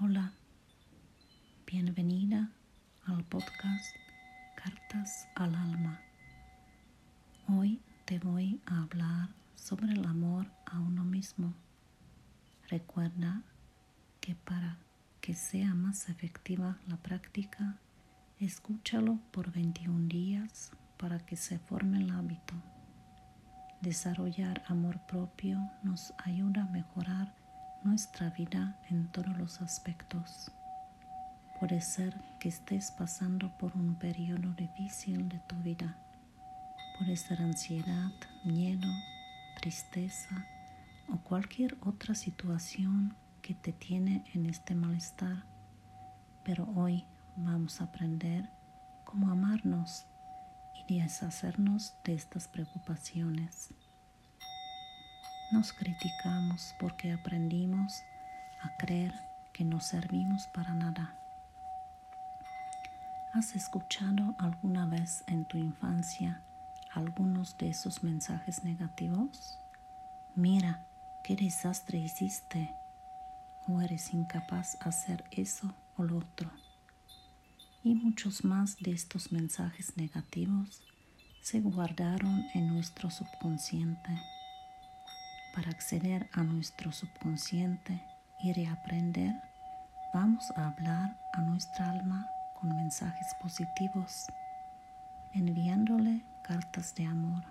Hola, bienvenida al podcast Cartas al Alma. Hoy te voy a hablar sobre el amor a uno mismo. Recuerda que para que sea más efectiva la práctica, escúchalo por 21 días para que se forme el hábito. Desarrollar amor propio nos ayuda a mejorar nuestra vida en todos los aspectos. Puede ser que estés pasando por un periodo difícil de tu vida. Puede ser ansiedad, miedo, tristeza o cualquier otra situación que te tiene en este malestar. Pero hoy vamos a aprender cómo amarnos y deshacernos de estas preocupaciones. Nos criticamos porque aprendimos a creer que no servimos para nada. ¿Has escuchado alguna vez en tu infancia algunos de esos mensajes negativos? Mira, qué desastre hiciste o eres incapaz de hacer eso o lo otro. Y muchos más de estos mensajes negativos se guardaron en nuestro subconsciente para acceder a nuestro subconsciente y reaprender, vamos a hablar a nuestra alma con mensajes positivos, enviándole cartas de amor.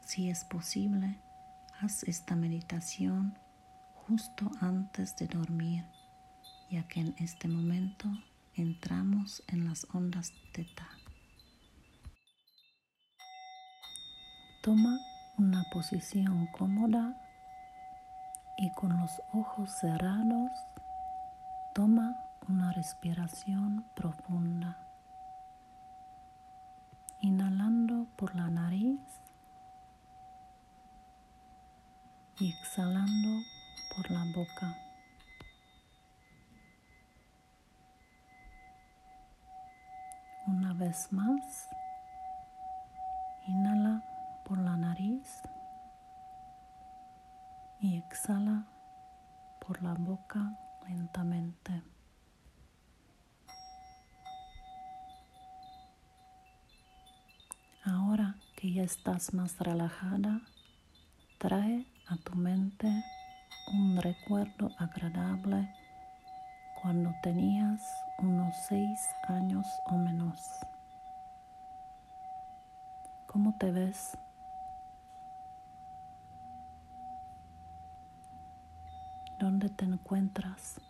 Si es posible, haz esta meditación justo antes de dormir, ya que en este momento entramos en las ondas teta. Toma una posición cómoda y con los ojos cerrados toma una respiración profunda. Inhalando por la nariz y exhalando por la boca. Una vez más, inhala por la nariz y exhala por la boca lentamente. Ahora que ya estás más relajada, trae a tu mente un recuerdo agradable cuando tenías unos seis años o menos. ¿Cómo te ves? ¿Dónde te encuentras?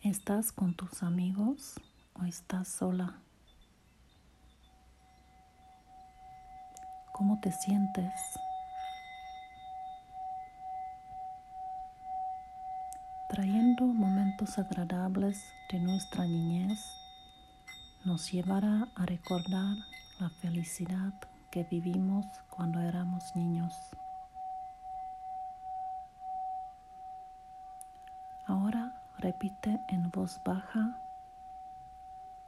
¿Estás con tus amigos o estás sola? ¿Cómo te sientes? Trayendo momentos agradables de nuestra niñez nos llevará a recordar la felicidad que vivimos cuando éramos niños. Repite en voz baja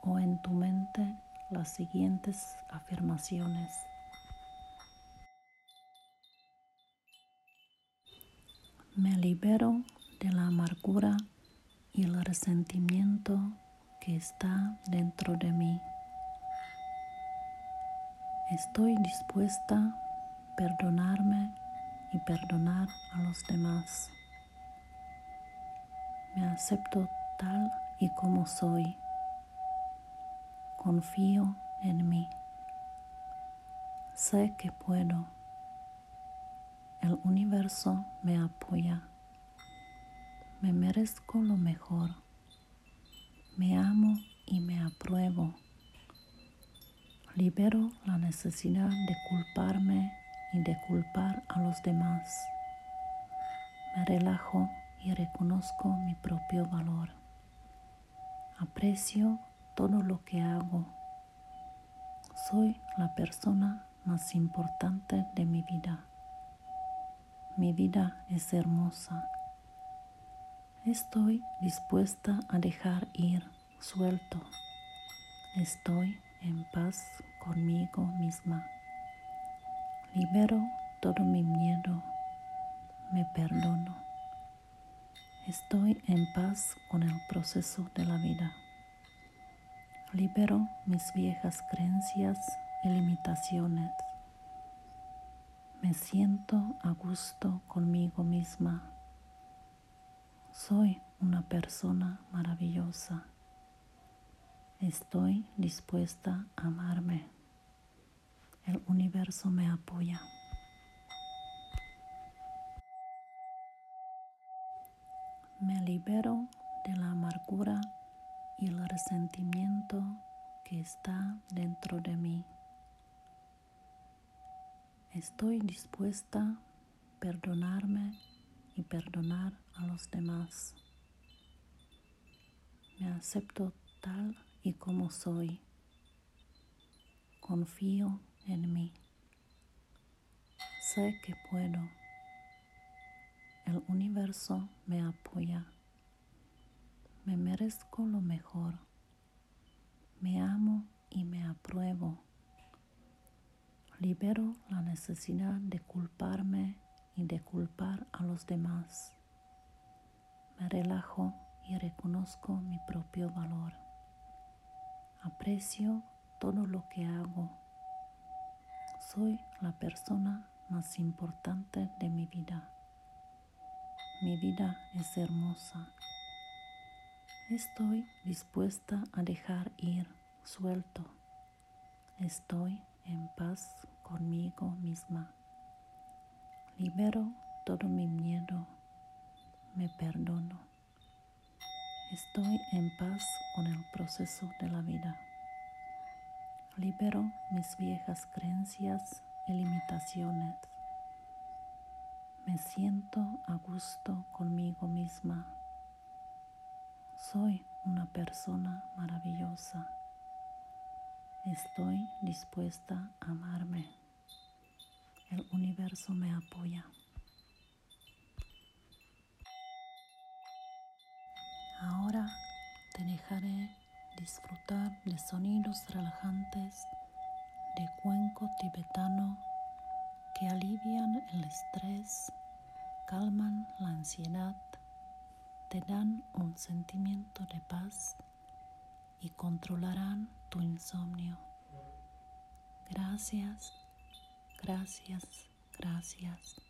o en tu mente las siguientes afirmaciones. Me libero de la amargura y el resentimiento que está dentro de mí. Estoy dispuesta a perdonarme y perdonar a los demás. Me acepto tal y como soy. Confío en mí. Sé que puedo. El universo me apoya. Me merezco lo mejor. Me amo y me apruebo. Libero la necesidad de culparme y de culpar a los demás. Me relajo y reconozco mi propio valor. Aprecio todo lo que hago. Soy la persona más importante de mi vida. Mi vida es hermosa Estoy dispuesta a dejar ir suelto. Estoy en paz conmigo misma. Libero todo mi miedo, me perdono. Estoy en paz con el proceso de la vida. Libero mis viejas creencias y limitaciones. Me siento a gusto conmigo misma. Soy una persona maravillosa. Estoy dispuesta a amarme. El universo me apoya. Me libero de la amargura y el resentimiento que está dentro de mí. Estoy dispuesta a perdonarme y perdonar a los demás. Me acepto tal y como soy. Confío en mí. Sé que puedo. El universo me apoya. Me merezco lo mejor. Me amo y me apruebo. Libero la necesidad de culparme y de culpar a los demás. Me relajo y reconozco mi propio valor. Aprecio todo lo que hago. Soy la persona más importante de mi vida. Mi vida es hermosa. Estoy dispuesta a dejar ir suelto. Estoy en paz conmigo misma. Libero todo mi miedo. Me perdono. Estoy en paz con el proceso de la vida. Libero mis viejas creencias y limitaciones. Me siento a gusto conmigo misma. Soy una persona maravillosa. Estoy dispuesta a amarme. El universo me apoya. Ahora te dejaré disfrutar de sonidos relajantes de cuenco tibetano que alivian el estrés, calman la ansiedad, te dan un sentimiento de paz y controlarán tu insomnio. Gracias, gracias, gracias.